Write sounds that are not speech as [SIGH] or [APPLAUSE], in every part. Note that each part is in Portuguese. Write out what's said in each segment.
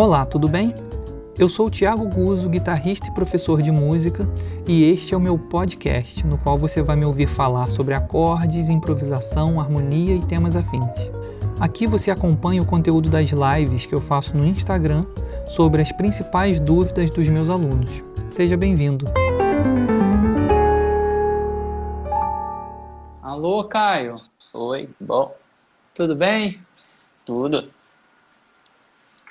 Olá, tudo bem? Eu sou o Thiago Guzzo, guitarrista e professor de música, e este é o meu podcast, no qual você vai me ouvir falar sobre acordes, improvisação, harmonia e temas afins. Aqui você acompanha o conteúdo das lives que eu faço no Instagram sobre as principais dúvidas dos meus alunos. Seja bem-vindo! Alô, Caio. Oi, bom? Tudo bem? Tudo.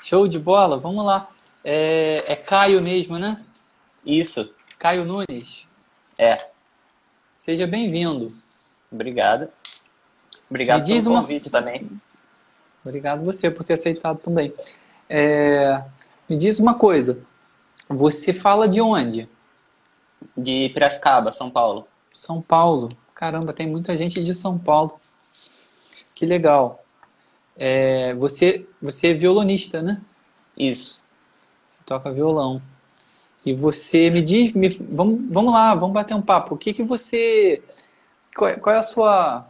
Show de bola, vamos lá. É, é Caio mesmo, né? Isso. Caio Nunes. É. Seja bem-vindo. Obrigado. Obrigado diz pelo uma- convite também. Obrigado você por ter aceitado também. É, me diz uma coisa. Você fala de onde? De Piracicaba, São Paulo. São Paulo. Caramba, tem muita gente de São Paulo. Que legal. É, você, você é violonista, né? Isso. Você toca violão. E você me diz, me- vamos, vamos lá, vamos bater um papo. O que que você, qual é, qual é a sua,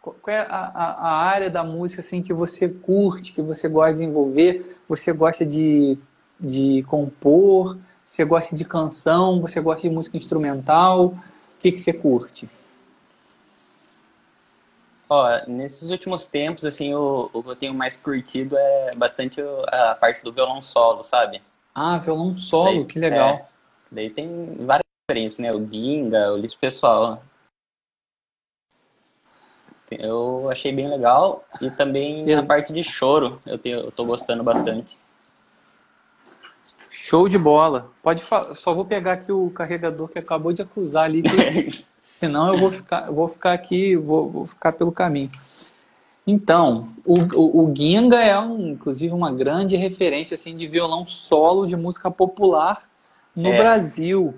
qual é a, a- a área da música assim que você curte, que você gosta de desenvolver? Você gosta de, de compor? Você gosta de canção? Você gosta de música instrumental? O que que você curte? Ó, nesses últimos tempos, assim, o, o que eu tenho mais curtido é bastante a parte do violão solo, sabe? Ah, violão solo, Daí- que legal. é, daí tem várias diferenças, né? O Ginga, o Liso Pessoal. Eu achei bem legal. E também a parte de choro, eu, tenho, eu tô gostando bastante. Show de bola. Pode falar. Só vou pegar aqui o carregador que acabou de acusar ali, que [LAUGHS] senão eu vou ficar, vou ficar aqui, vou, vou ficar pelo caminho. Então, o, o, o Ginga é um, inclusive uma grande referência assim de violão solo de música popular no É. Brasil,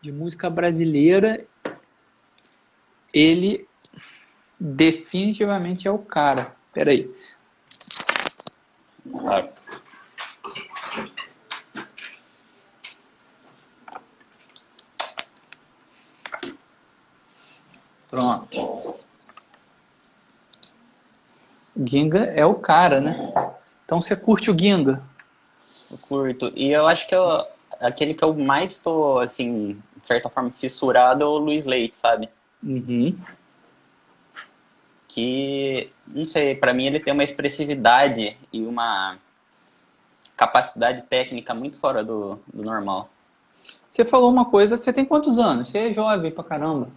de música brasileira. Ele definitivamente é o cara. Peraí. Claro. Pronto. Ginga é o cara, né? Então você curte o Ginga? Eu curto. E eu acho que eu, aquele que eu mais tô, assim, de certa forma, fissurado é o Luiz Leite, sabe? Uhum. Que, não sei, pra mim ele tem uma expressividade e uma capacidade técnica muito fora do, do normal. Você falou uma coisa, você tem quantos anos? Você é jovem pra caramba.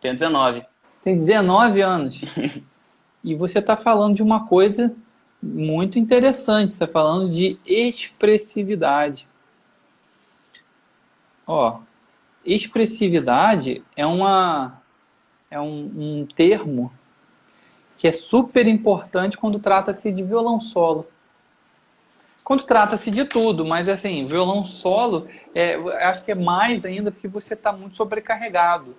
Tenho 19. Tem 19 anos. [LAUGHS] e você tá falando de uma coisa muito interessante. Você tá falando de expressividade. Ó, expressividade é uma é um, um termo que é super importante quando trata-se de violão solo. Quando trata-se de tudo, mas assim, violão solo, é, acho que é mais ainda porque você está muito sobrecarregado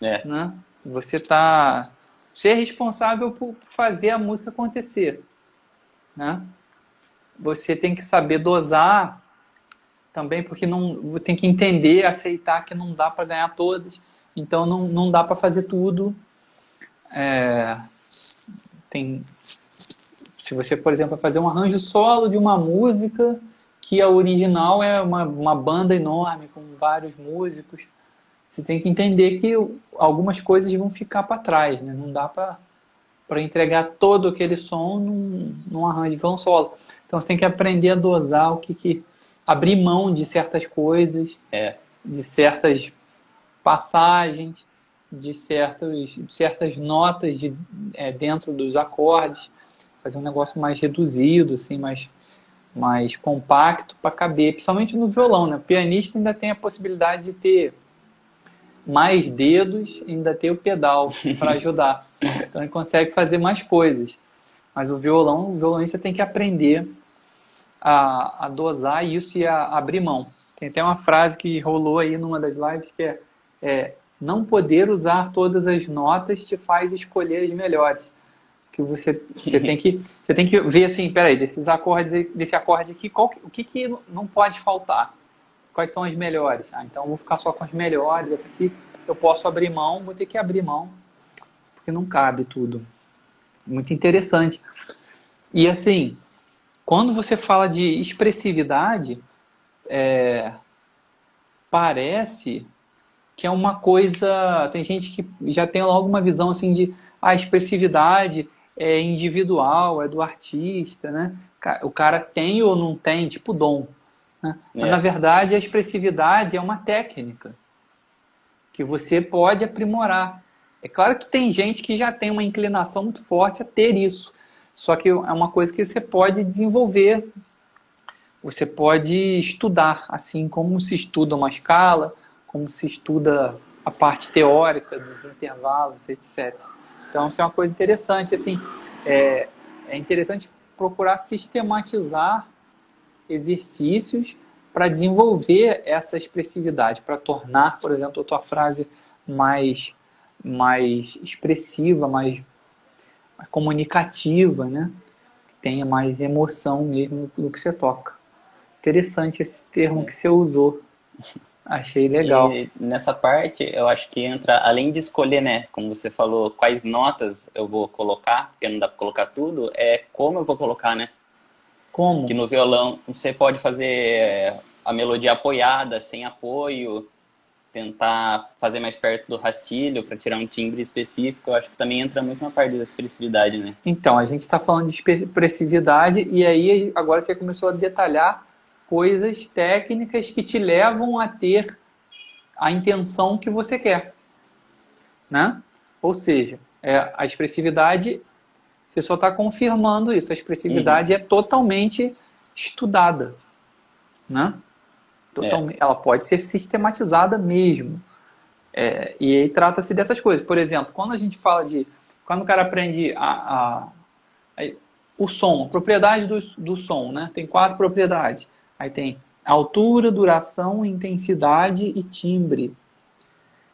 É, né? Você tá você é responsável por fazer a música acontecer, né? Você tem que saber dosar também, porque não tem que entender, aceitar que não dá para ganhar todas, então não, não dá para fazer tudo. É, tem se você, por exemplo, fazer um arranjo solo de uma música que a original é uma, uma banda enorme com vários músicos, você tem que entender que algumas coisas vão ficar para trás, né? Não dá para entregar todo aquele som num, num arranjo de violão solo. Então você tem que aprender a dosar o que, que abrir mão de certas coisas, é. de certas passagens, de certas, de certas notas de, é, dentro dos acordes, fazer um negócio mais reduzido, assim, mais, mais compacto para caber, principalmente no violão, né? O pianista ainda tem a possibilidade de ter mais dedos, ainda ter o pedal para [LAUGHS] ajudar. Então ele consegue fazer mais coisas. Mas o violão, o violonista tem que aprender a, a dosar isso e a abrir mão. Tem até uma frase que rolou aí numa das lives que é, é não poder usar todas as notas te faz escolher as melhores. Que você, você tem que você tem que ver assim, peraí, desses acordes desse acorde aqui, qual, o que, que não pode faltar? Quais são as melhores? Ah, então vou ficar só com as melhores. Essa aqui eu posso abrir mão, vou ter que abrir mão, porque não cabe tudo. Muito interessante. E assim, quando você fala de expressividade, é, parece que é uma coisa. Tem gente que já tem logo uma visão assim de a ah, expressividade é individual, é do artista, né? O cara tem ou não tem, tipo dom. Né? É. Mas, na verdade, a expressividade é uma técnica que você pode aprimorar. É claro que tem gente que já tem uma inclinação muito forte a ter isso. Só que é uma coisa que você pode desenvolver, você pode estudar, assim como se estuda uma escala, como se estuda a parte teórica dos intervalos, etc. Então, isso é uma coisa interessante. Assim, é, é interessante procurar sistematizar exercícios para desenvolver essa expressividade, para tornar, por exemplo, a tua frase mais, mais expressiva, mais, mais comunicativa, né? Que tenha mais emoção mesmo no que você toca. Interessante esse termo que você usou. [LAUGHS] Achei legal. E nessa parte, eu acho que entra, além de escolher, né, como você falou, quais notas eu vou colocar, porque não dá para colocar tudo, é como eu vou colocar, né? Como? Que no violão você pode fazer a melodia apoiada, sem apoio, tentar fazer mais perto do rastilho para tirar um timbre específico. Eu acho que também entra muito na parte da expressividade, né? Então, a gente está falando de expressividade e aí agora você começou a detalhar coisas técnicas que te levam a ter a intenção que você quer, né? Ou seja, é, a expressividade, você só está confirmando isso. A expressividade uhum. é totalmente estudada, né? Totalmente, é. Ela pode ser sistematizada mesmo. É, e aí trata-se dessas coisas. Por exemplo, quando a gente fala de. Quando o cara aprende a, a, a o som, a propriedade do, do som, né? Tem quatro propriedades. Aí tem altura, duração, intensidade e timbre.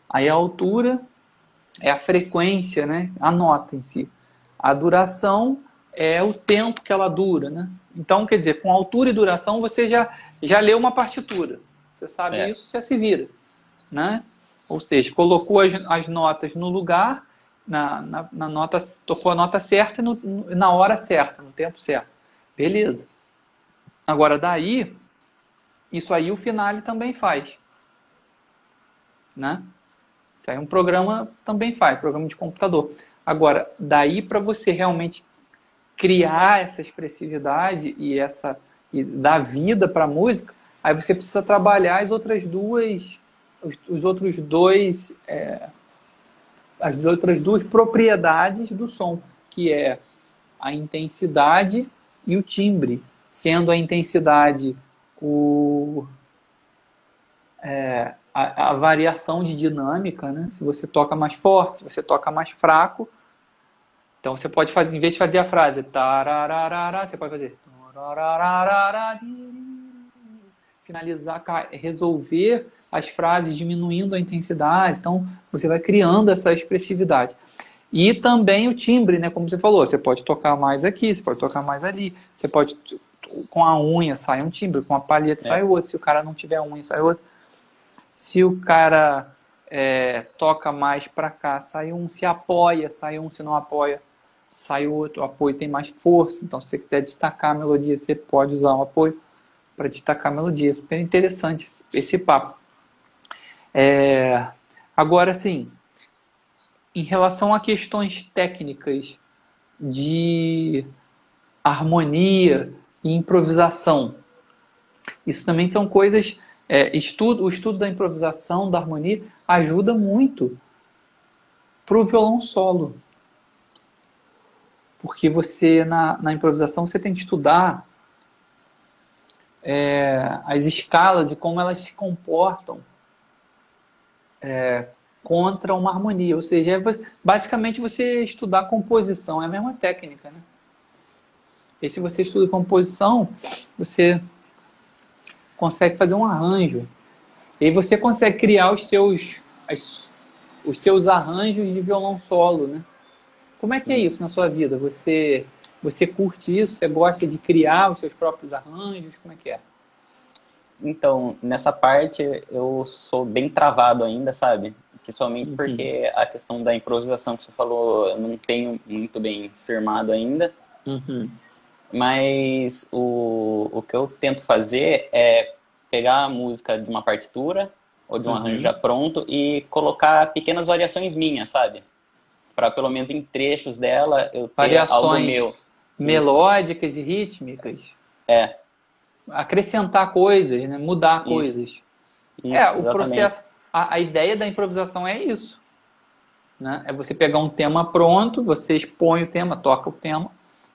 Aí a altura é a frequência, né? A nota em si. A duração é o tempo que ela dura, né? Então, quer dizer, com altura e duração você já, já leu uma partitura. Você sabe é. isso, já se vira, né? Ou seja, colocou as, as notas no lugar, na, na, na, nota, tocou a nota certa no, na hora certa, no tempo certo. Beleza. Agora, daí, isso aí o Finale também faz. Né? Isso aí um programa também faz, programa de computador. Agora, daí para você realmente criar essa expressividade e essa e dar vida para a música, aí você precisa trabalhar as outras duas, os, os outros dois, é, as outras duas propriedades do som, que é a intensidade e o timbre sendo a intensidade o, é, a, a, variação de dinâmica, né? Se você toca mais forte, se você toca mais fraco. Então você pode fazer, em vez de fazer a frase tarararara, você pode fazer finalizar, resolver as frases diminuindo a intensidade. Então você vai criando essa expressividade. E também o timbre, né? Como você falou, você pode tocar mais aqui, você pode tocar mais ali, você pode com a unha sai um timbre, com a palheta é. sai outro. Se o cara não tiver unha, sai outro. Se o cara é, toca mais para cá, sai um. Se apoia, sai um. Se não apoia, sai outro. O apoio tem mais força. Então, se você quiser destacar a melodia, você pode usar o apoio para destacar a melodia. Super interessante esse, esse papo. É, agora, sim, em relação a questões técnicas de harmonia e improvisação, isso também são coisas. É, estudo, o estudo da improvisação, da harmonia, ajuda muito para o violão solo. Porque você, na, na improvisação, você tem que estudar é, as escalas e como elas se comportam é, contra uma harmonia. Ou seja, é basicamente você estudar composição, é a mesma técnica. Né? E se você estuda composição, você consegue fazer um arranjo. E você consegue criar os seus, as, os seus arranjos de violão solo. Né? Como é Sim. que é isso na sua vida? Você, você curte isso? Você gosta de criar os seus próprios arranjos? Como é que é? Então, nessa parte eu sou bem travado ainda, sabe? Principalmente uhum. porque a questão da improvisação que você falou eu não tenho muito bem firmado ainda. Uhum. Mas o, o que eu tento fazer é pegar a música de uma partitura ou de um uhum. arranjo já pronto e colocar pequenas variações minhas, sabe? Para pelo menos em trechos dela eu ter variações algo meu. Melódicas Isso. e rítmicas. É. Acrescentar coisas, né? Mudar Isso. coisas. Isso, é, o exatamente. processo. A, a ideia da improvisação é isso. Né? É você pegar um tema pronto, você expõe o tema, toca o tema,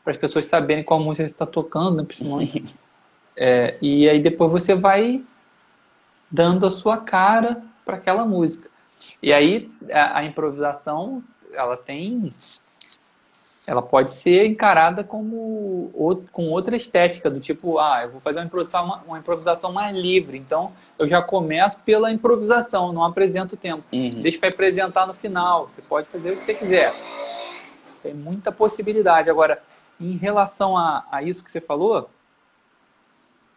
para as pessoas saberem qual música você está tocando, né, principalmente. [LAUGHS] é, e aí depois você vai dando a sua cara para aquela música. E aí a, a, improvisação, ela tem ela pode ser encarada como com outra estética do tipo, ah, eu vou fazer uma improvisação, uma, uma improvisação mais livre, então eu já começo pela improvisação, não apresento o tempo. Uhum. Deixa para apresentar no final. Você pode fazer o que você quiser. Tem muita possibilidade. Agora, em relação a, a isso que você falou,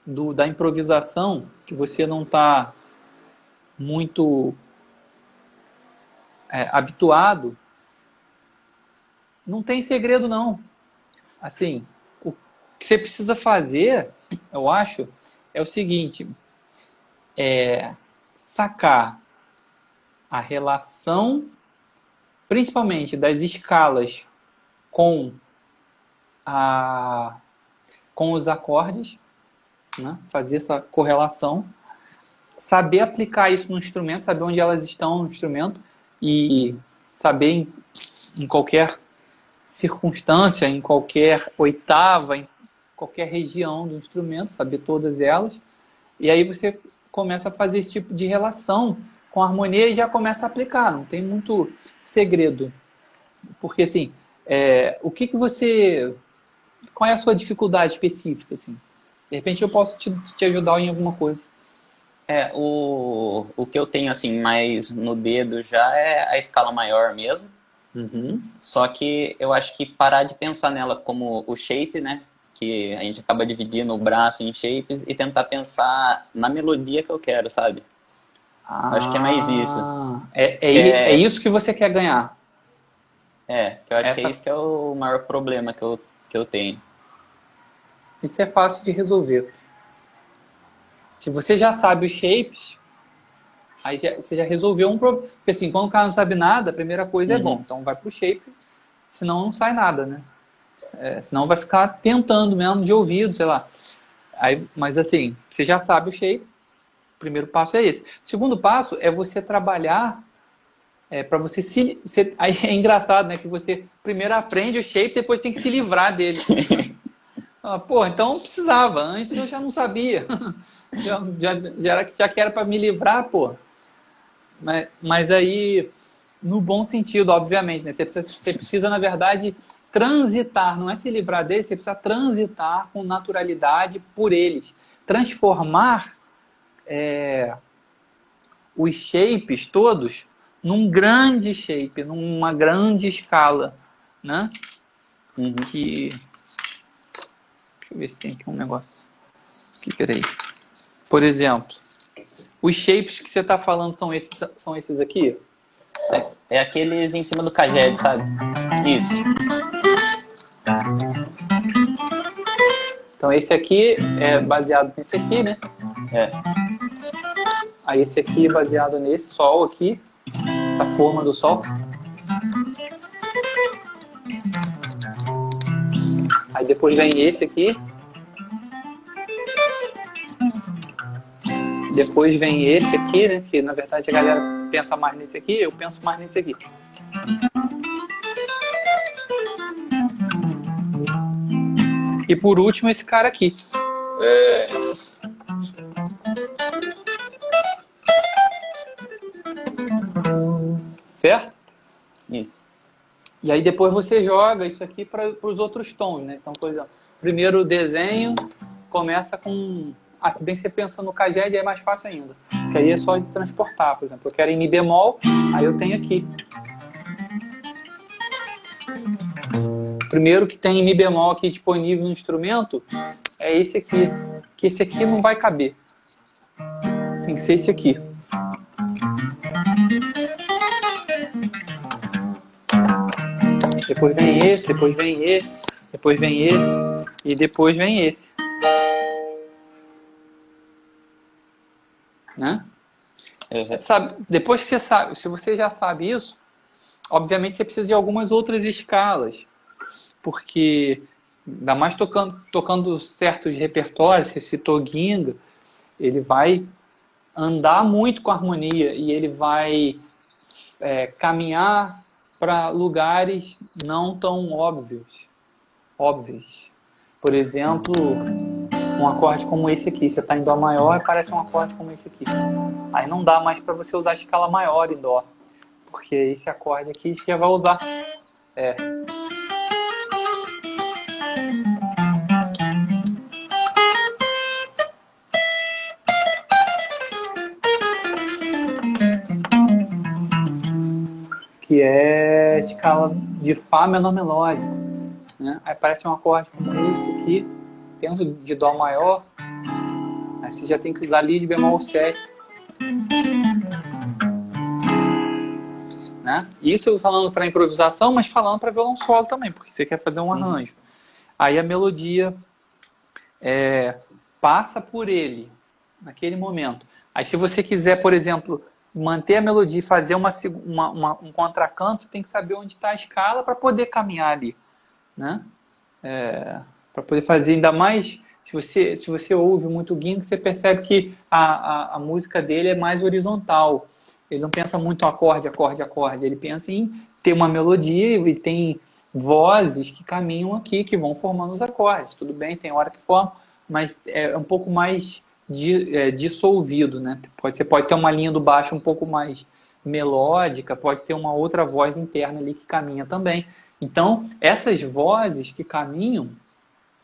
do, da improvisação, que você não está muito é, habituado, não tem segredo não. Assim, o que você precisa fazer, eu acho, é o seguinte: é sacar a relação, principalmente das escalas com a, com os acordes, né? fazer essa correlação, saber aplicar isso no instrumento, saber onde elas estão no instrumento e saber em, em qualquer circunstância, em qualquer oitava, em qualquer região do instrumento, saber todas elas. E aí você começa a fazer esse tipo de relação com a harmonia e já começa a aplicar. Não tem muito segredo. Porque, assim, é, o que, que você qual é a sua dificuldade específica, assim? De repente eu posso te, te ajudar em alguma coisa. É, o, o que eu tenho, assim, mais no dedo já é a escala maior mesmo. Uhum. Só que eu acho que parar de pensar nela como o shape, né? Que a gente acaba dividindo o braço em shapes e tentar pensar na melodia que eu quero, sabe? Ah, acho que é mais isso. É, é, é, é, isso que você quer ganhar. É, que eu acho Essa... que é isso que é o maior problema que eu que eu tenho. Isso é fácil de resolver. Se você já sabe os shapes, aí já, você já resolveu um problema. Porque assim, quando o cara não sabe nada, a primeira coisa é uhum. é bom. Então vai pro shape, senão não sai nada, né? É, senão vai ficar tentando mesmo de ouvido, sei lá. Aí, mas assim, você já sabe o shape, o primeiro passo é esse. O segundo passo é você trabalhar é, para você se. Você, aí é engraçado, né? Que você primeiro aprende o shape, depois tem que se livrar dele. [LAUGHS] ah, pô, então precisava. Antes eu já não sabia. [LAUGHS] já, já, já, era, já que era para me livrar, pô. Mas, mas aí, no bom sentido, obviamente, né? Você precisa, você precisa, na verdade, transitar, não é se livrar deles, você precisa transitar com naturalidade por eles. Transformar é, os shapes todos num grande shape, numa grande escala, né? Uhum. Que... Deixa eu ver se tem aqui um negócio. Aqui, peraí. Por exemplo, os shapes que você está falando são esses, são esses aqui? É, é aqueles em cima do cajete, sabe? Isso. Então esse aqui é baseado nesse aqui, né? É. Aí esse aqui é baseado nesse sol aqui essa forma do Sol. Aí depois vem esse aqui. Depois vem esse aqui, né? Que na verdade a galera pensa mais nesse aqui, eu penso mais nesse aqui. E por último esse cara aqui. É... certo? Isso. E aí depois você joga isso aqui para os outros tons, né? Então, por exemplo, primeiro desenho começa com... Ah, se bem que você pensa no caged, é mais fácil ainda. Porque aí é só de transportar, por exemplo. Eu quero em Mi bemol, aí eu tenho aqui. Primeiro que tem Mi bemol aqui disponível no instrumento é esse aqui. Que esse aqui não vai caber. Tem que ser esse aqui. Depois vem esse, depois vem esse. depois vem esse e depois vem esse. Né? Uhum. Sabe, depois que você sabe, se você já sabe isso, obviamente você precisa de algumas outras escalas, porque ainda mais tocando, tocando certos repertórios, você citou Ginga, ele vai andar muito com a harmonia e ele vai é, caminhar para lugares não tão óbvios, óbvios. Por exemplo, um acorde como esse aqui, você está em dó maior e parece um acorde como esse aqui. Aí não dá mais para você usar a escala maior em dó, porque esse acorde aqui você já vai usar é, que é escala de Fá menor melódico. Né? Aí parece um acorde como esse aqui, dentro de Dó maior. Aí você já tem que usar de bemol 7. Né? Isso falando para improvisação, mas falando para violão solo também, porque você quer fazer um arranjo. Aí a melodia é, passa por ele naquele momento. Aí se você quiser, por exemplo, manter a melodia e fazer uma, uma, uma, um contracanto, você tem que saber onde está a escala para poder caminhar ali, né? É, para poder fazer ainda mais se você se você ouve muito Ginsberg, você percebe que a, a, a, música dele é mais horizontal. Ele não pensa muito acorde, acorde, acorde. Ele pensa em ter uma melodia e tem vozes que caminham aqui, que vão formando os acordes. Tudo bem, tem hora que forma, mas é um pouco mais di, é, dissolvido, né? Pode, você pode ter uma linha do baixo um pouco mais melódica, pode ter uma outra voz interna ali que caminha também. Então, essas vozes que caminham,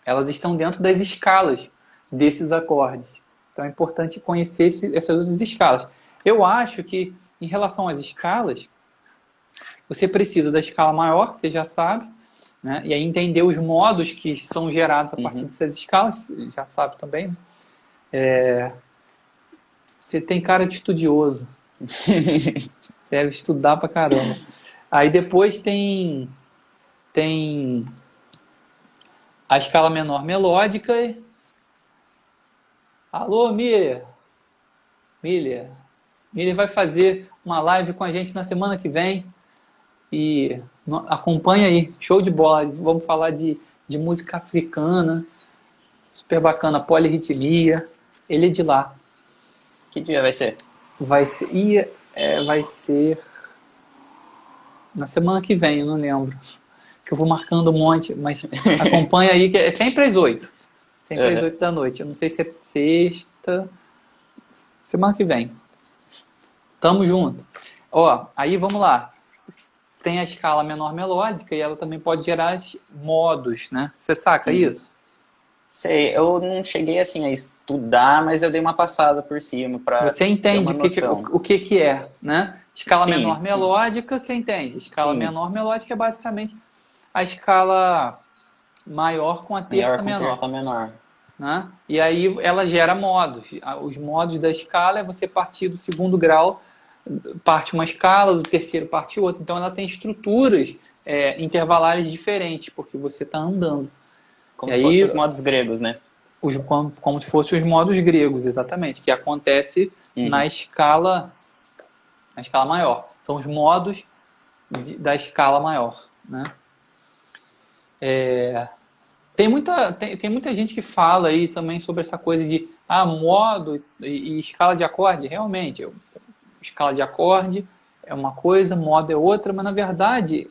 elas estão dentro das escalas desses acordes. Então, é importante conhecer esse, essas outras escalas. Eu acho que, em relação às escalas, você precisa da escala maior, que você já sabe, né? e aí entender os modos que são gerados a partir uhum. dessas escalas, já sabe também, né? É, você tem cara de estudioso. [LAUGHS] Deve estudar pra caramba. Aí depois tem tem a escala menor melódica. Alô, Miriam. Miriam. Miriam vai fazer uma live com a gente na semana que vem. E acompanha aí. Show de bola. Vamos falar de, de música africana. Super bacana. Polirritmia. Ele é de lá. Que dia vai ser? Vai ser. Ia, é, vai ser. Na semana que vem, eu não lembro. Que eu vou marcando um monte, mas [LAUGHS] acompanha aí, que é sempre às oito. Sempre uhum. às oito da noite. Eu não sei se é sexta. Semana que vem. Tamo junto. Ó, aí vamos lá. Tem a escala menor melódica e ela também pode gerar modos, né? Você saca isso? Sei, eu não cheguei assim a estudar, mas eu dei uma passada por cima para Você entende que que, o, o, que que é, né? Escala sim, menor melódica, você entende? Escala sim. menor melódica é basicamente a escala maior com a terça menor. terça menor. Né? E aí ela gera modos. Os modos da escala é você partir do segundo grau, parte uma escala, do terceiro parte outra. Então ela tem estruturas é, intervalares diferentes, porque você está andando. Como e se fossem os modos gregos, né? Os, como, como se fossem os modos gregos, exatamente, que acontece uhum. na escala na escala maior. São os modos de, da escala maior, né? É, tem, muita, tem, tem muita gente que fala aí também sobre essa coisa de ah, modo e, e escala de acorde. Realmente, eu, escala de acorde é uma coisa, modo é outra, mas na verdade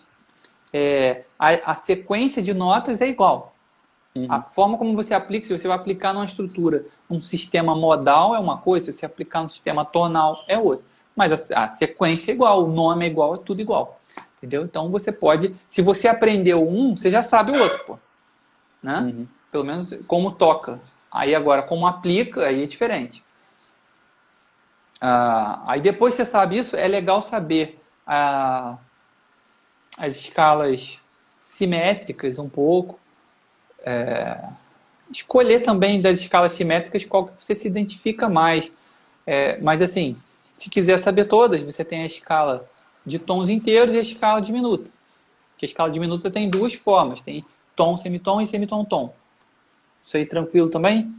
é, a, a sequência de notas é igual. Uhum. A forma como você aplica, se você vai aplicar numa estrutura, um sistema modal é uma coisa, se você aplicar no sistema tonal é outra. Mas a, a, sequência é igual, o nome é igual, é tudo igual. Entendeu? Então você pode, se você aprendeu um, você já sabe o outro, pô. Né? Uhum. Pelo menos como toca. Aí agora, como aplica, aí é diferente. Ah, aí depois você sabe isso, é legal saber ah, as escalas simétricas um pouco, é, escolher também das escalas simétricas qual que você se identifica mais. É, mas assim, se quiser saber todas, você tem a escala de tons inteiros e a escala diminuta. Que a escala diminuta tem duas formas. Tem tom, semitom e semitom, tom. Isso aí tranquilo também?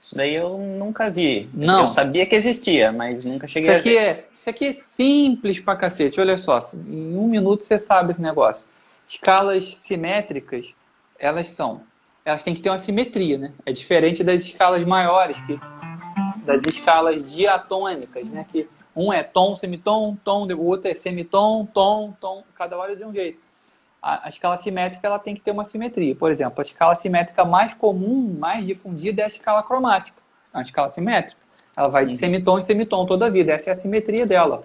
Isso daí eu nunca vi. Não. Eu sabia que existia, mas nunca cheguei Isso aqui a ver. é, isso aqui é simples pra cacete. Olha só, em um minuto você sabe esse negócio. Escalas simétricas, elas são, elas têm que ter uma simetria, né? É diferente das escalas maiores, que das escalas diatônicas, né? Que um é tom, semitom, tom, o outro é semitom, tom, tom, cada hora de um jeito. A, a escala simétrica ela tem que ter uma simetria. Por exemplo, a escala simétrica mais comum, mais difundida é a escala cromática. É uma escala simétrica. Ela vai de semitom em semitom toda a vida. Essa é a simetria dela.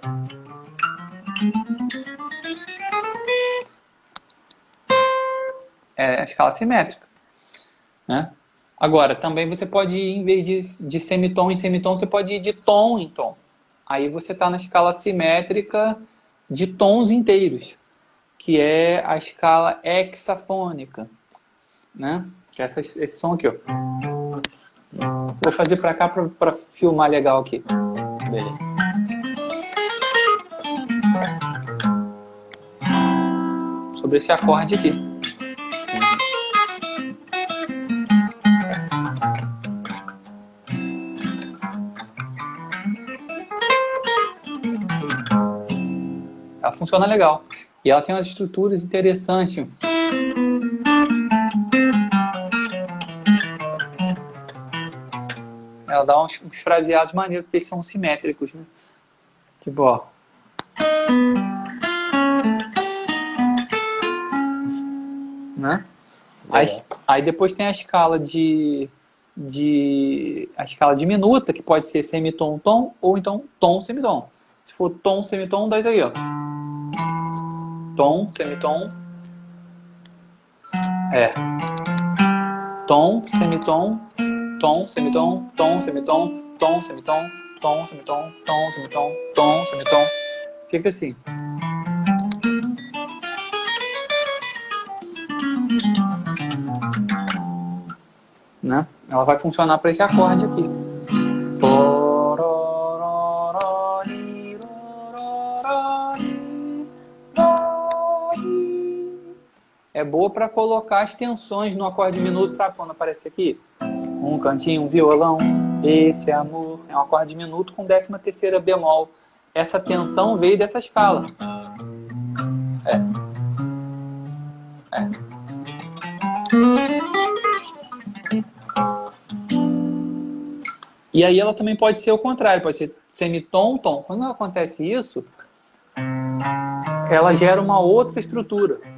É a escala simétrica. Né? Agora, também você pode ir, em vez de, de semitom em semitom, você pode ir de tom em tom. Aí você está na escala simétrica de tons inteiros, que é a escala hexafônica. Né? Que é essa, esse som aqui. Ó. Vou fazer para cá para filmar legal aqui. Beleza. Sobre esse acorde aqui. Ela funciona legal. E ela tem umas estruturas interessantes. Ela dá uns, uns fraseados maneiros, porque eles são simétricos, né? Tipo, ó. Né? Aí, aí depois tem a escala de, de a escala diminuta, que pode ser semitom, tom, ou então tom, semitom. Se for tom, semitom, dá isso aí, ó. Tom, semitom. É. Tom, semitom, tom, semitom, tom, semitom, tom, semitom, tom, semitom, tom, semitom, tom, semitom. Fica assim. Né? Ela vai funcionar para esse acorde aqui. É boa para colocar as tensões no acorde minuto, sabe quando aparece aqui? Um cantinho, um violão, esse amor. É um acorde minuto com décima terceira bemol. Essa tensão veio dessa escala. É. É. E aí ela também pode ser o contrário, pode ser semitom, tom. Quando acontece isso, ela gera uma outra estrutura.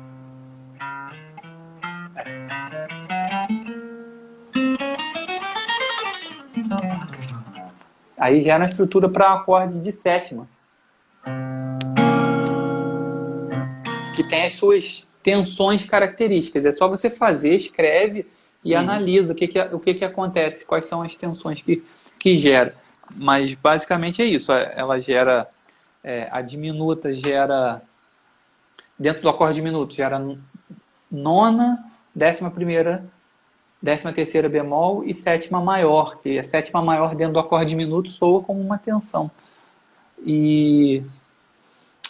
Aí gera uma estrutura para acorde de sétima. Que tem as suas tensões características. É só você fazer, escreve e Uhum. analisa o que, que, o que, que acontece, quais são as tensões que, que gera. Mas basicamente é isso. Ela gera. é, a diminuta gera. Dentro do acorde diminuto, gera nona, décima primeira, décima terceira bemol e sétima maior, que a sétima maior dentro do acorde diminuto soa como uma tensão. E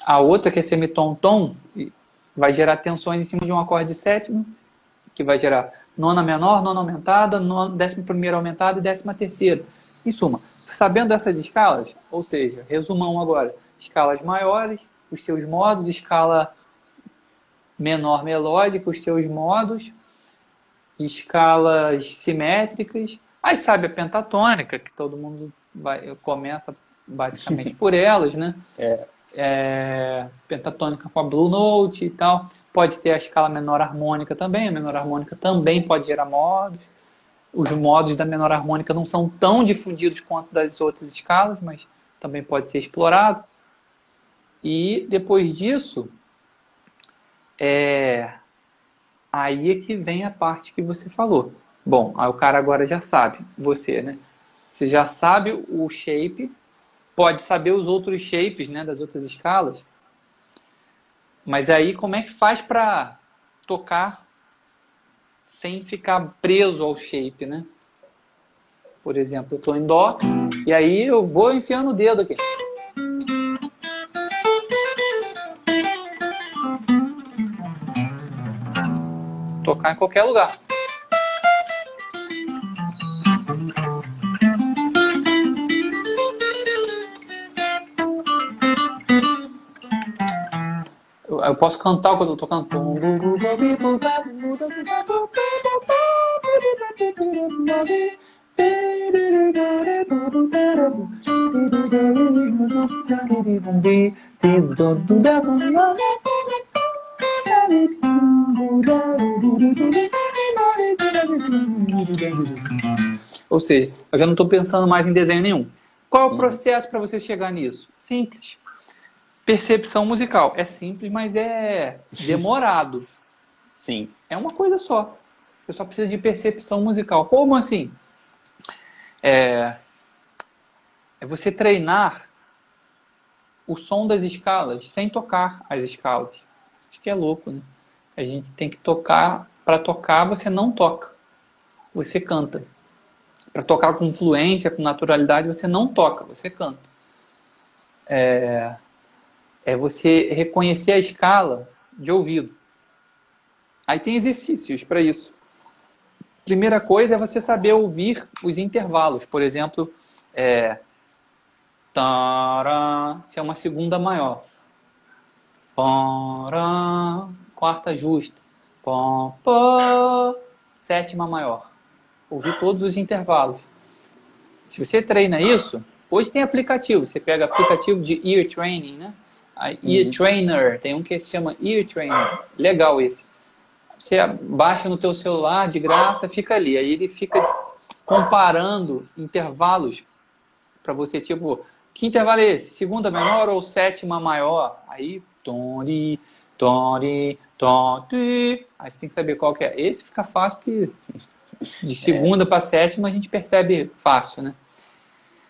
a outra, que é semitom-tom, vai gerar tensões em cima de um acorde sétimo, que vai gerar nona menor, nona aumentada, nona, décima primeira aumentada e décima terceira. Em suma, sabendo dessas escalas, ou seja, resumão agora, escalas maiores, os seus modos, escala menor melódica, os seus modos, escalas simétricas. Aí sabe a pentatônica, que todo mundo vai, começa basicamente [LAUGHS] por elas, né? É. É, pentatônica com a Blue Note e tal. Pode ter a escala menor harmônica também. A menor harmônica também pode gerar modos. Os modos da menor harmônica não são tão difundidos quanto das outras escalas, mas também pode ser explorado. E depois disso, é, aí é que vem a parte que você falou. Bom, aí o cara agora já sabe, você, né? Você já sabe o shape, pode saber os outros shapes, né, das outras escalas. Mas aí como é que faz para tocar sem ficar preso ao shape, né? Por exemplo, eu estou em dó e aí eu vou enfiando o dedo aqui. Tocar em qualquer lugar. Eu, posso cantar o que eu tô tocando. [LAUGHS] Ou seja, eu já não estou pensando mais em desenho nenhum. Qual é o processo para você chegar nisso? Simples. Percepção musical. É simples, mas é demorado. [LAUGHS] Sim. É uma coisa só. Você só precisa de percepção musical. Como assim? É, é você treinar o som das escalas sem tocar as escalas. Isso que é louco, né? A gente tem que tocar. Para tocar, você não toca. Você canta. Para tocar com fluência, com naturalidade, você não toca, você canta. É, é você reconhecer a escala de ouvido. Aí tem exercícios para isso. Primeira coisa é você saber ouvir os intervalos. Por exemplo, é, tará, se é uma segunda maior. Quarta justa. Sétima maior. Ouvir todos os intervalos. Se você treina isso, hoje tem aplicativo. Você pega aplicativo de ear training, né? A ear uhum. trainer, tem um que se chama ear trainer. Legal esse você baixa no teu celular de graça, fica ali. Aí ele fica comparando intervalos para você, tipo, que intervalo é esse? Segunda menor ou sétima maior? Aí, toni, toni, toni. Aí você tem que saber qual que é. Esse fica fácil porque de segunda é. para sétima a gente percebe fácil, né?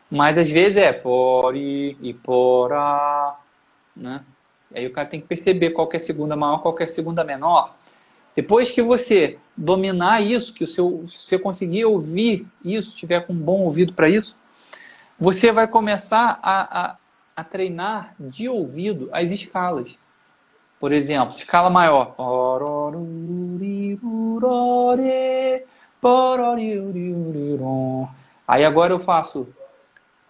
Mas às vezes é pori e porá, né? Aí o cara tem que perceber qual que é segunda maior, qual que é segunda menor. Depois que você dominar isso, que o seu, você conseguir ouvir isso, tiver com um bom ouvido para isso, você vai começar a, a, a, treinar de ouvido as escalas. Por exemplo, escala maior. Aí agora eu faço,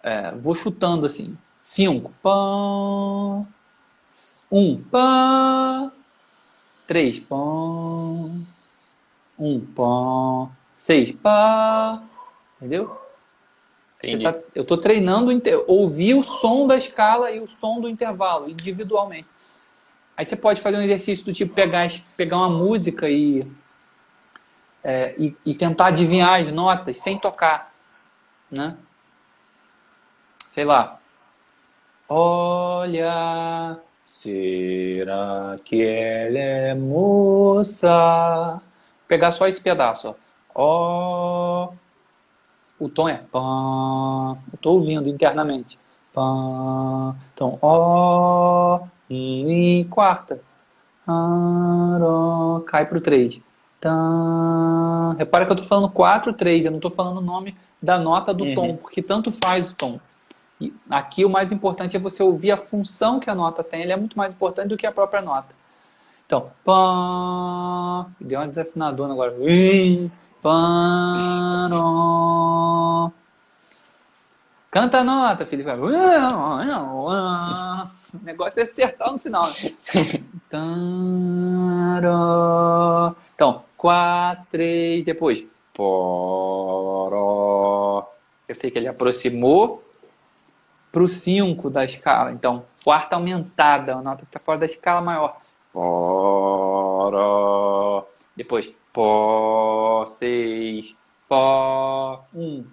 é, vou chutando assim, 5, um, pá, 3 pão, 1 pão, 6 pá. Entendeu? Tá, eu estou treinando ouvir o som da escala e o som do intervalo individualmente. Aí você pode fazer um exercício do tipo pegar, pegar uma música e, é, e, e, tentar adivinhar as notas sem tocar. Né? Sei lá. Olha Será que ela é moça? Vou pegar só esse pedaço, ó. O tom é pá. Eu tô ouvindo internamente. Pá. Então, ó. Em quarta. Cai pro 3. Tá. Repara que eu tô falando 4, 3. Eu não tô falando o nome da nota do uhum. tom, porque tanto faz o tom. E aqui o mais importante é você ouvir a função que a nota tem. Ele é muito mais importante do que a própria nota. Então, pã, deu uma desafinadona agora. Pã, Canta a nota, Felipe. O negócio é acertar no final. Então, 4, 3, depois. Eu sei que ele aproximou para o 5 da escala. Então, quarta aumentada, a nota está fora da escala maior. Depois, Pó, 6, Pó, 1,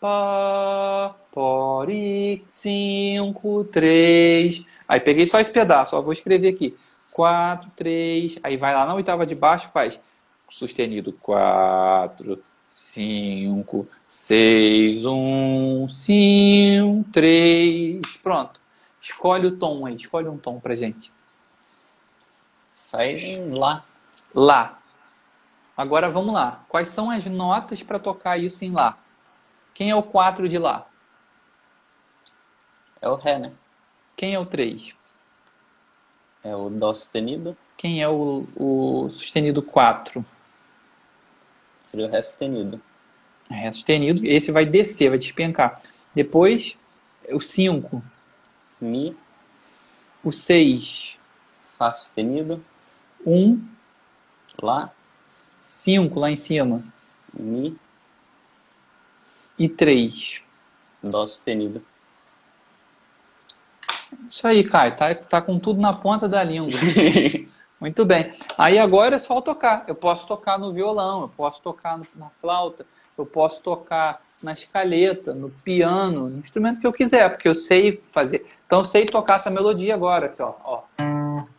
Pó, Pori, 5, 3. Aí peguei só esse pedaço, ó, vou escrever aqui. 4, 3, aí vai lá na oitava de baixo, faz sustenido 4, 5, 6, 1, 5, 3. Pronto. Escolhe o tom aí, escolhe um tom pra gente. Faz Lá. Lá. Agora vamos lá. Quais são as notas para tocar isso em Lá? Quem é o 4 de Lá? É o Ré, né? Quem é o 3? É o Dó sustenido. Quem é o, o sustenido 4? Seria o Ré sustenido. Ré sustenido. Esse vai descer, vai despencar. Depois, o 5. Mi. O 6. Fá sustenido. 1. Um, lá. 5 lá em cima. Mi. E 3. Dó sustenido. Isso aí, Caio. Tá, tá com tudo na ponta da língua. [LAUGHS] Muito bem. Aí agora é só tocar. Eu posso tocar no violão, eu posso tocar na flauta, eu posso tocar na escaleta, no piano, no instrumento que eu quiser, porque eu sei fazer. Então eu sei tocar essa melodia agora, aqui, ó. ó.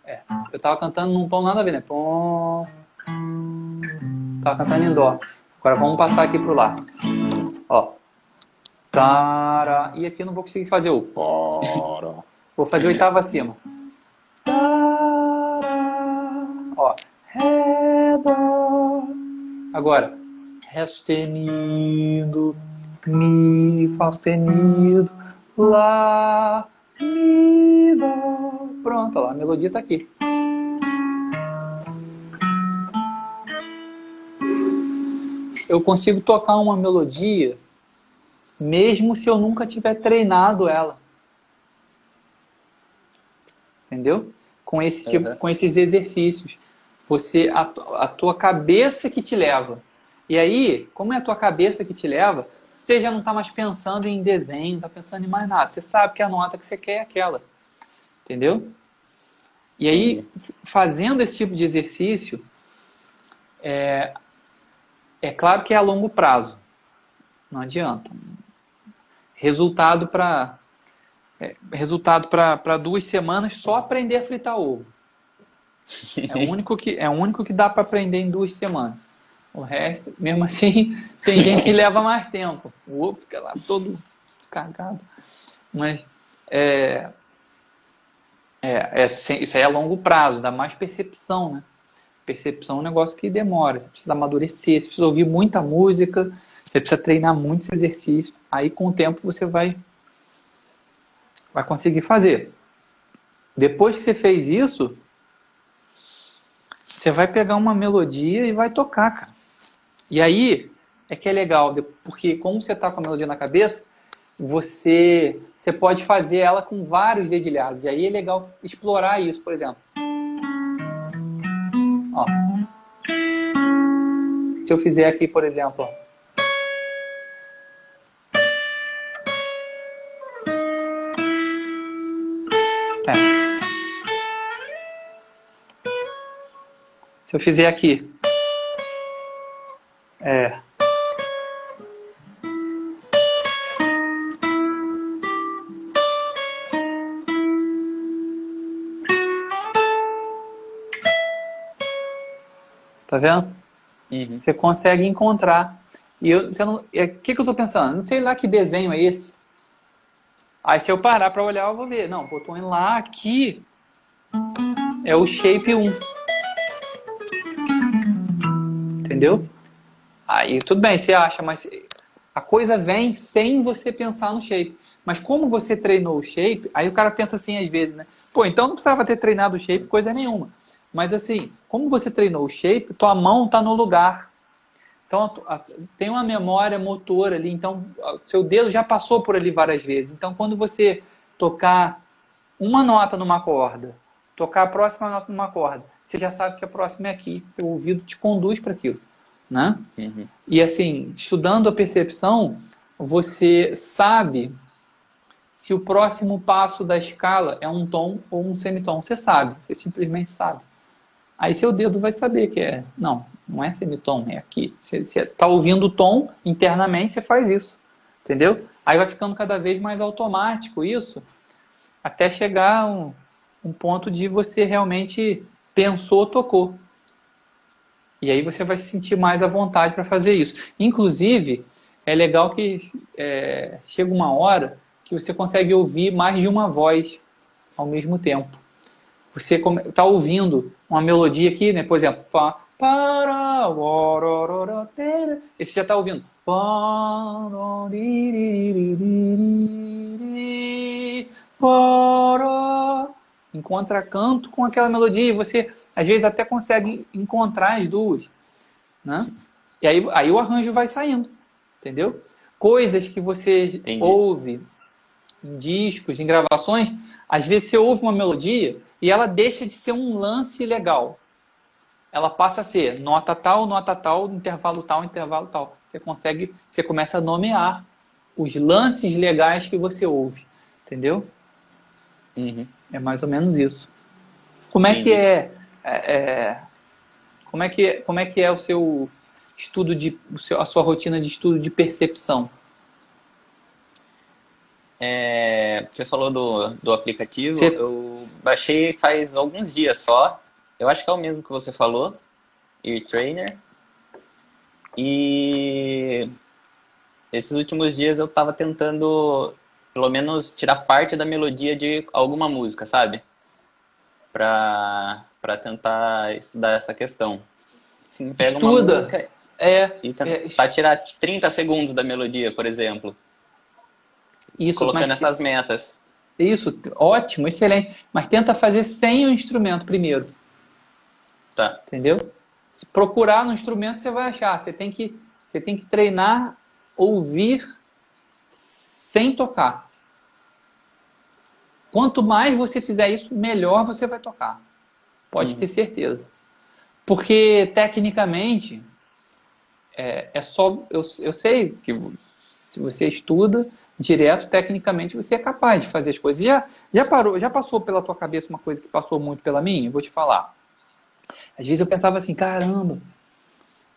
É. Eu tava cantando num tom nada a ver, né? Pom, tava cantando em dó. Agora vamos passar aqui pro lá. Ó. Tara. E aqui eu não vou conseguir fazer o. [LAUGHS] Vou fazer oitava acima. Ó. Ré, dó. Agora. Ré sustenido. Mi, Fá sustenido. Lá. Mi, Dó. Pronto, ó, a melodia está aqui. Eu consigo tocar uma melodia mesmo se eu nunca tiver treinado ela. Entendeu? Com, esse tipo, uhum. com esses exercícios. Você a, a tua cabeça que te leva. E aí, como é a tua cabeça que te leva, você já não está mais pensando em desenho, não está pensando em mais nada. Você sabe que a nota que você quer é aquela. Entendeu? E aí, fazendo esse tipo de exercício, é, é claro que é a longo prazo. Não adianta. Resultado para é, resultado para duas semanas só aprender a fritar ovo. É o único que, é o único que dá para aprender em duas semanas. O resto, mesmo assim, [LAUGHS] tem gente que leva mais tempo. O ovo fica lá todo cagado. Mas é, é, é, isso aí é a longo prazo, dá mais percepção, né? Percepção é um negócio que demora. Você precisa amadurecer, você precisa ouvir muita música, você precisa treinar muitos exercícios. Aí, com o tempo, você vai, vai conseguir fazer. Depois que você fez isso, você vai pegar uma melodia e vai tocar, cara. E aí é que é legal, porque como você está com a melodia na cabeça, você, você pode fazer ela com vários dedilhados. E aí é legal explorar isso, por exemplo. Ó. Se eu fizer aqui, por exemplo. É. Se eu fizer aqui. É. Tá vendo? Uhum. Você consegue encontrar. E eu, você não, o é, que, que eu tô pensando? Não sei lá que desenho é esse. Aí se eu parar para olhar, eu vou ver. Não, botou indo lá aqui. É o shape 1. Entendeu? Aí tudo bem, você acha, mas a coisa vem sem você pensar no shape. Mas como você treinou o shape, aí o cara pensa assim às vezes, né? Pô, então não precisava ter treinado o shape coisa nenhuma. Mas assim, como você treinou o shape, tua mão está no lugar. Então tem uma memória motora ali, então seu dedo já passou por ali várias vezes. Então quando você tocar uma nota numa corda, tocar a próxima nota numa corda, você já sabe que a próxima é aqui. Teu ouvido te conduz para aquilo, né? Uhum. E assim, estudando a percepção, você sabe se o próximo passo da escala é um tom ou um semitom. Você sabe, você simplesmente sabe. Aí seu dedo vai saber que é. Não, não é semitom, é aqui. Você está ouvindo o tom internamente, você faz isso. Entendeu? Aí vai ficando cada vez mais automático isso, até chegar um, um ponto de você realmente pensou, tocou. E aí você vai se sentir mais à vontade para fazer isso. Inclusive, é legal que é, chega uma hora que você consegue ouvir mais de uma voz ao mesmo tempo você está ouvindo uma melodia aqui, né? Por exemplo, pá, para, e você já está ouvindo. Encontra canto com aquela melodia e você às vezes até consegue encontrar as duas, né? E aí, aí o arranjo vai saindo, entendeu? Coisas que você Entendi. ouve em discos, em gravações, às vezes você ouve uma melodia e ela deixa de ser um lance legal. Ela passa a ser nota tal, nota tal, intervalo tal, intervalo tal. Você consegue, você começa a nomear os lances legais que você ouve, entendeu? Uhum. É mais ou menos isso. Como é que é, é, é, como é que como é que é o seu estudo de a sua rotina de estudo de percepção? É, você falou do, do aplicativo, você... eu baixei faz alguns dias só. Eu acho que é o mesmo que você falou, Ear Trainer. E esses últimos dias eu estava tentando, pelo menos, tirar parte da melodia de alguma música, sabe? Pra, pra tentar estudar essa questão. Sim, pega Estuda. uma música é, e tentar é, tirar 30 segundos da melodia, por exemplo. Isso, colocando mas, essas metas. Isso, ótimo, excelente. Mas tenta fazer sem o instrumento primeiro. Tá. Entendeu? Se procurar no instrumento, você vai achar. Você tem que, você tem que treinar ouvir sem tocar. Quanto mais você fizer isso, melhor você vai tocar. Pode hum. ter certeza. Porque, tecnicamente, é, é só. Eu, eu sei que se você estuda direto, tecnicamente, você é capaz de fazer as coisas. Já, já, parou, já passou pela tua cabeça uma coisa que passou muito pela minha? Eu vou te falar. Às vezes eu pensava assim: caramba,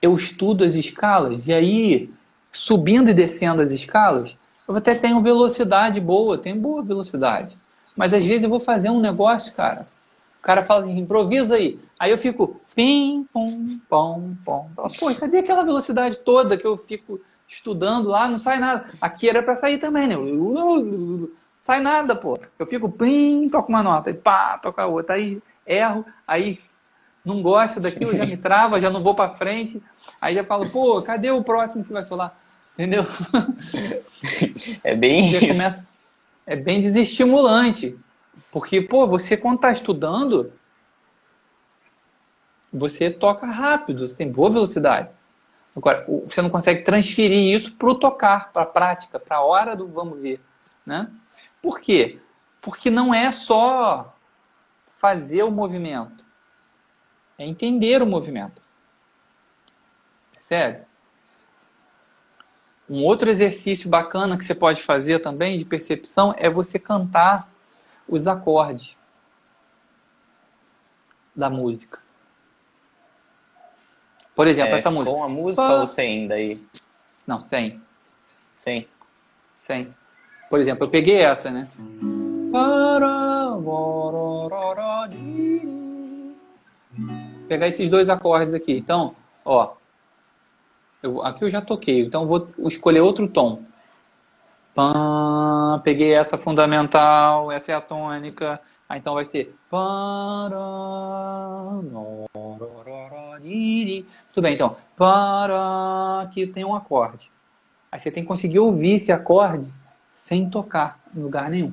eu estudo as escalas, e aí subindo e descendo as escalas, eu até tenho velocidade boa, tenho boa velocidade. Mas às vezes eu vou fazer um negócio, cara. O cara fala assim, improvisa aí. Aí eu fico pim, pum, pom, pom. Pô, cadê aquela velocidade toda que eu fico estudando lá? Não sai nada. Aqui era para sair também, né? Sai nada, pô. Eu fico pim, toco uma nota, e pá, toco a outra. Aí erro, aí não gosto daquilo, já me trava, já não vou para frente. Aí já falo, pô, cadê o próximo que vai solar? Entendeu? É bem isso. Começa, é bem desestimulante. Porque, pô, você quando está estudando, você toca rápido, você tem boa velocidade. Agora, você não consegue transferir isso para o tocar, para a prática, para a hora do vamos ver. Né? Por quê? Porque não é só fazer o movimento, é entender o movimento. Percebe? Um outro exercício bacana que você pode fazer também de percepção é você cantar os acordes da música. Por exemplo, é, essa música. Com a música Pá. ou sem daí? Não, sem. Sem. Sem. Por exemplo, eu peguei essa, né? Pegar esses dois acordes aqui. Então, ó, eu, aqui eu já toquei, então vou escolher outro tom. Pã, peguei essa fundamental, essa é a tônica. Aí então vai ser. Tudo bem, então. Aqui tem um acorde. Aí você tem que conseguir ouvir esse acorde sem tocar em lugar nenhum.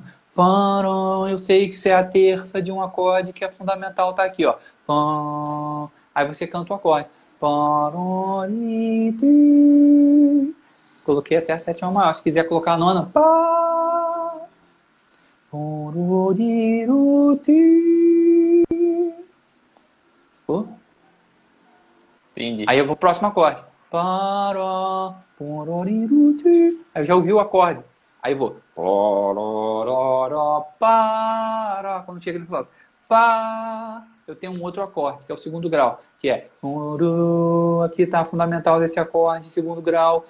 Eu sei que isso é a terça de um acorde que é fundamental, tá aqui, ó. Aí você canta o acorde. Coloquei até a sétima maior. Se quiser colocar a nona. Ficou? Entendi. Aí eu vou pro próximo acorde. Aí eu já ouvi o acorde. Aí eu vou. Quando chega no final. Eu tenho um outro acorde, que é o segundo grau, que é aqui está a fundamental desse acorde, segundo grau.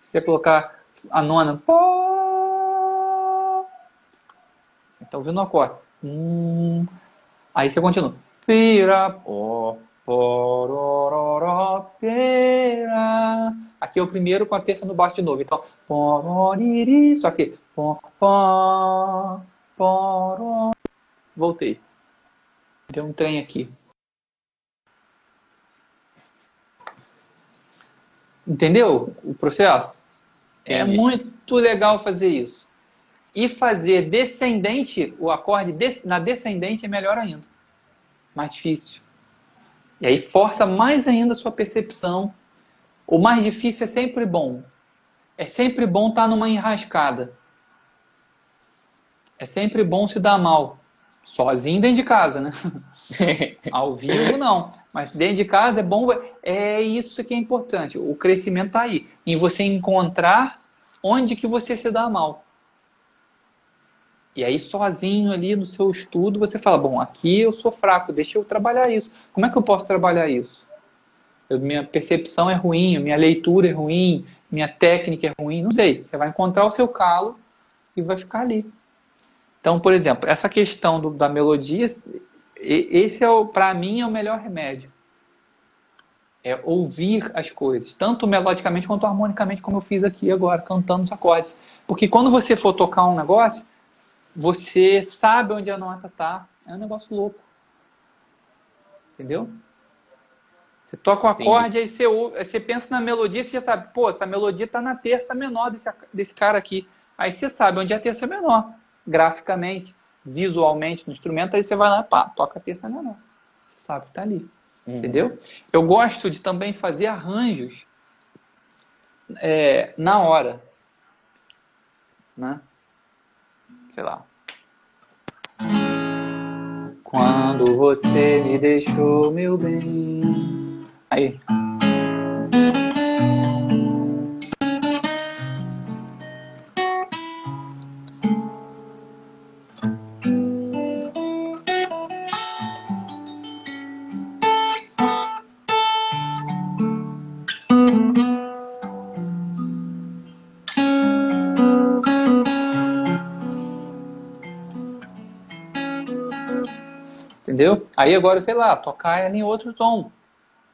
Se você colocar a nona, está ouvindo o acorde. Hum. Aí você continua. Pira, pó, pororó, pera. Aqui é o primeiro com a terça no baixo de novo. Então, só que voltei. Deu um trem aqui. Entendeu o processo? É Entendi. É muito legal fazer isso. E fazer descendente, o acorde na descendente é melhor ainda. Mais difícil. E aí força mais ainda a sua percepção. O mais difícil é sempre bom. É sempre bom estar numa enrascada. É sempre bom se dar mal. Sozinho dentro de casa, né? [LAUGHS] Ao vivo não. Mas dentro de casa é bom. É isso que é importante. O crescimento está aí. Em você encontrar onde que você se dá mal. E aí, sozinho ali no seu estudo, você fala: bom, aqui eu sou fraco, deixa eu trabalhar isso. Como é que eu posso trabalhar isso? Eu, minha percepção é ruim, minha leitura é ruim, minha técnica é ruim, não sei. Você vai encontrar o seu calo e vai ficar ali. Então, por exemplo, essa questão do, da melodia, esse é para mim é o melhor remédio. É ouvir as coisas, tanto melodicamente quanto harmonicamente, como eu fiz aqui agora, cantando os acordes. Porque quando você for tocar um negócio, você sabe onde a nota está. É um negócio louco. Entendeu? Você toca o acorde, aí você, você pensa na melodia, você já sabe, pô, essa melodia está na terça menor desse, desse cara aqui. Aí você sabe onde é a terça menor, graficamente, visualmente no instrumento, aí você vai lá, pá, toca a terça menor. Você sabe que está ali. Uhum. Entendeu? Eu gosto de também fazer arranjos é, na hora. Né? Sei lá. Quando você me deixou, meu bem. Aí. Aí agora, sei lá, tocar ela em outro tom.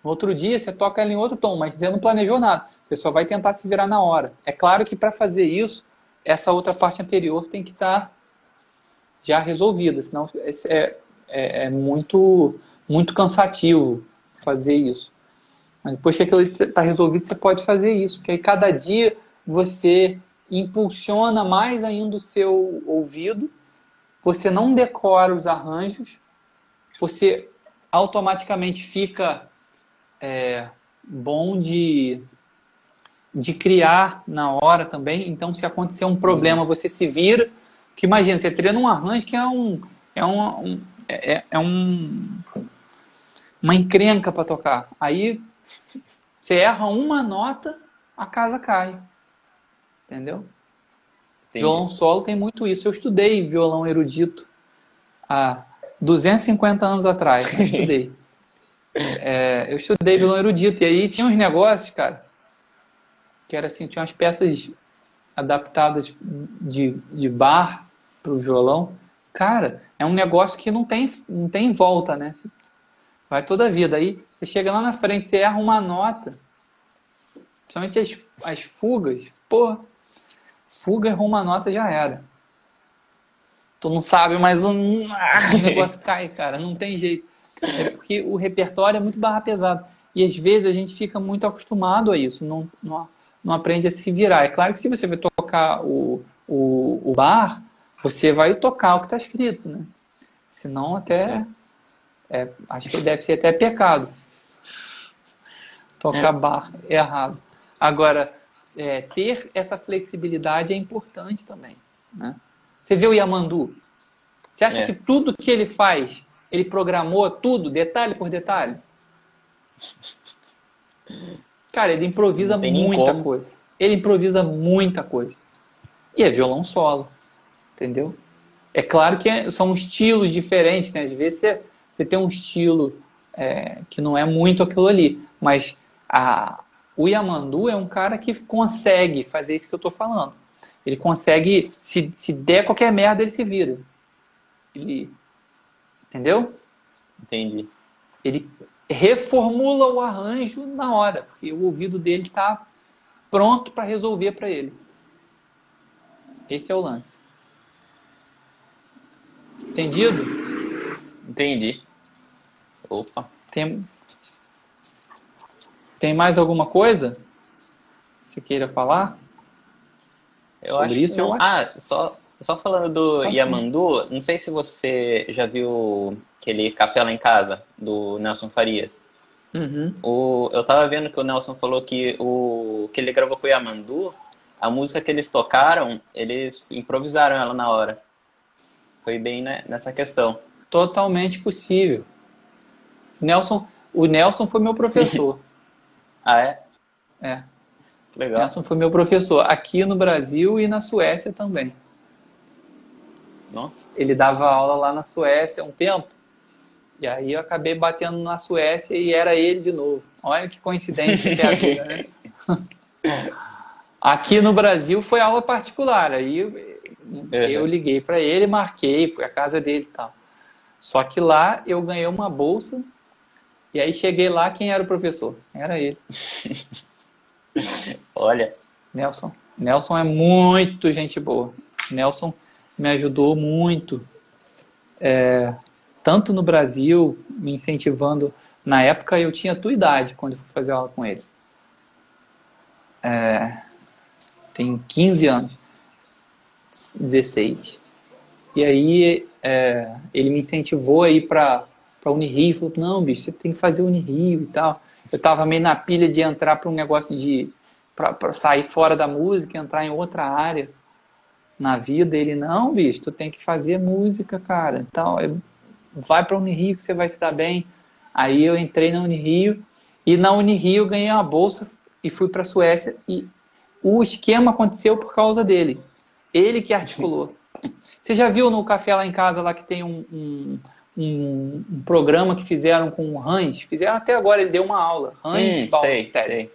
No outro dia você toca ela em outro tom, mas você não planejou nada. Você só vai tentar se virar na hora. É claro que para fazer isso, essa outra parte anterior tem que estar tá já resolvida, senão é, é, é, muito, muito cansativo fazer isso. Mas depois que aquilo está resolvido, você pode fazer isso, que aí cada dia você impulsiona mais ainda o seu ouvido, você não decora os arranjos, você automaticamente fica é, bom de, de criar na hora também. Então, se acontecer um problema, você se vira. Que imagina, você treina um arranjo que é um. É um, um é, é, é um uma encrenca para tocar. Aí você erra uma nota, a casa cai. Entendeu? Entendi. Violão solo tem muito isso. Eu estudei violão erudito há 250 anos atrás, eu [LAUGHS] estudei. é, eu estudei violão erudito, e aí tinha uns negócios, cara, que era assim, tinha umas peças adaptadas de, de bar para o violão. Cara, é um negócio que não tem, não tem volta, né? Vai toda a vida. Aí você chega lá na frente, você erra uma nota, principalmente as, as fugas, pô, fuga errou uma nota já era tu não sabe, mas um, ah, o [LAUGHS] negócio cai, cara, não tem jeito. É porque o repertório é muito barra pesado. E às vezes a gente fica muito acostumado a isso, não, não, não aprende a se virar. É claro que se você vai tocar o, o, o bar, você vai tocar o que está escrito, né? Senão até. É, acho que deve ser até pecado. Tocar é. bar errado. Agora, é, ter essa flexibilidade é importante também. Né? Você vê o Yamandu. Você acha é. que tudo que ele faz, ele programou tudo, detalhe por detalhe? Cara, ele improvisa muita coisa. Ele improvisa muita coisa. E é violão solo. Entendeu? É claro que é, são estilos diferentes, né? Às vezes você, você tem um estilo é, que não é muito aquilo ali. Mas a, o Yamandu é um cara que consegue fazer isso que eu estou falando. Ele consegue, se, se der qualquer merda, ele se vira. Ele. Entendeu? Entendi. Ele reformula o arranjo na hora, porque o ouvido dele está pronto para resolver para ele. Esse é o lance. Entendido? Entendi. Opa. Tem, tem mais alguma coisa? Se queira falar? Eu Sobre acho isso, eu acho. Ah, só Só falando do Só Yamandu, não sei se você já viu aquele Café lá em Casa, do Nelson Farias. Uhum. O, eu tava vendo que o Nelson falou que o que ele gravou com o Yamandu, a música que eles tocaram, eles improvisaram ela na hora. Foi bem né, nessa questão. Totalmente possível. Nelson, o Nelson foi meu professor. Ah, é? É. Legal. Nelson foi meu professor aqui no Brasil e na Suécia também. Nossa. Ele dava aula lá na Suécia há um tempo. E aí eu acabei batendo na Suécia e era ele de novo. Olha que coincidência que é a vida, né? [LAUGHS] Aqui no Brasil foi aula particular. Aí eu, eu liguei para ele, marquei, fui à casa dele e tal. Só que lá eu ganhei uma bolsa e aí cheguei lá, quem era o professor? Era ele. [LAUGHS] Olha, Nelson. Nelson é muito gente boa. Nelson me ajudou muito. É, tanto no Brasil, me incentivando. Na época eu tinha a tua idade quando eu fui fazer aula com ele. É, tem 15 anos. 16. E aí é, ele me incentivou a ir para Unirio, falou, não, bicho, você tem que fazer Unirio e tal. Eu tava meio na pilha de entrar para um negócio de para sair fora da música, entrar em outra área na vida. Ele, não, bicho, tu tem que fazer música, cara. Então, eu, vai para Unirio que você vai se dar bem. Aí eu entrei na Unirio e na Unirio ganhei uma bolsa e fui para a Suécia e o esquema aconteceu por causa dele. Ele que articulou. [LAUGHS] Você já viu no café lá em casa lá que tem um, um, um, um programa que fizeram com o Hans? Fizeram até agora, ele deu uma aula. Hans hum, sei, sei.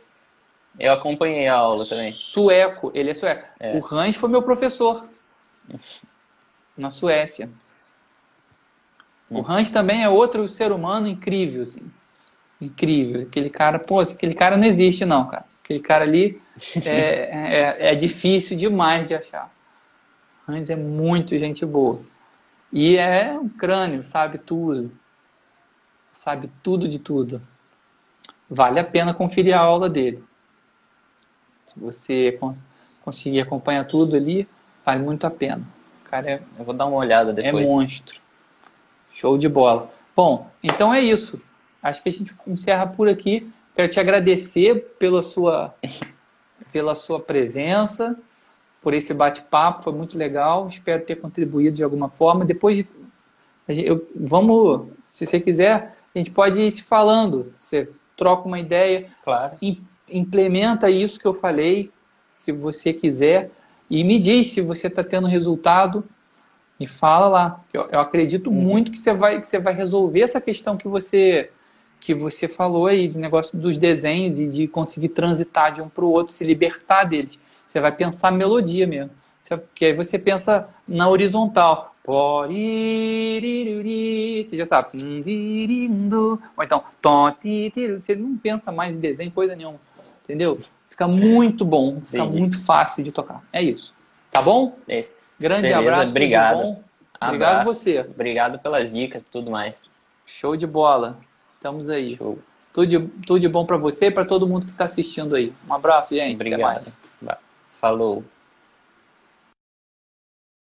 Eu acompanhei a aula também. Sueco, ele é sueco. É. O Hans foi meu professor [LAUGHS] na Suécia. O. Hans também é outro ser humano incrível, assim. Incrível. Aquele cara, pô, aquele cara não existe, não, cara. Aquele cara ali [LAUGHS] é, é, é difícil demais de achar. Hans é muito gente boa. E é um crânio, sabe tudo. Sabe tudo de tudo. Vale a pena conferir a aula dele. Se você cons conseguir acompanhar tudo ali, vale muito a pena. O cara é Eu vou dar uma olhada é depois. monstro. Show de bola. Bom, então é isso. Acho que a gente encerra por aqui. Quero te agradecer pela sua, pela sua presença, por esse bate-papo. Foi muito legal. Espero ter contribuído de alguma forma. Depois, eu, vamos, se você quiser, a gente pode ir se falando. Você troca uma ideia Claro. im- implementa isso que eu falei, se você quiser, e me diz se você está tendo resultado. Me fala lá. Eu, eu acredito muito que você vai que você vai resolver essa questão que você que você falou aí, do negócio dos desenhos e de conseguir transitar de um para o outro, se libertar deles. Você vai pensar melodia mesmo. Você- Porque aí você pensa na horizontal. Você já sabe. Ou então, tom, ti, ti, você não pensa mais em desenho, coisa nenhuma. Entendeu? Fica muito bom, fica Entendi. muito fácil de tocar. É isso. Tá bom? É isso. Grande Beleza, abraço. obrigado. bom. Obrigado Abraço. você. Obrigado pelas dicas e tudo mais. Show de bola. Estamos aí. Show. Tudo de, tudo de bom para você e para todo mundo que está assistindo aí. Um abraço, gente. Até mais. Obrigado. Falou.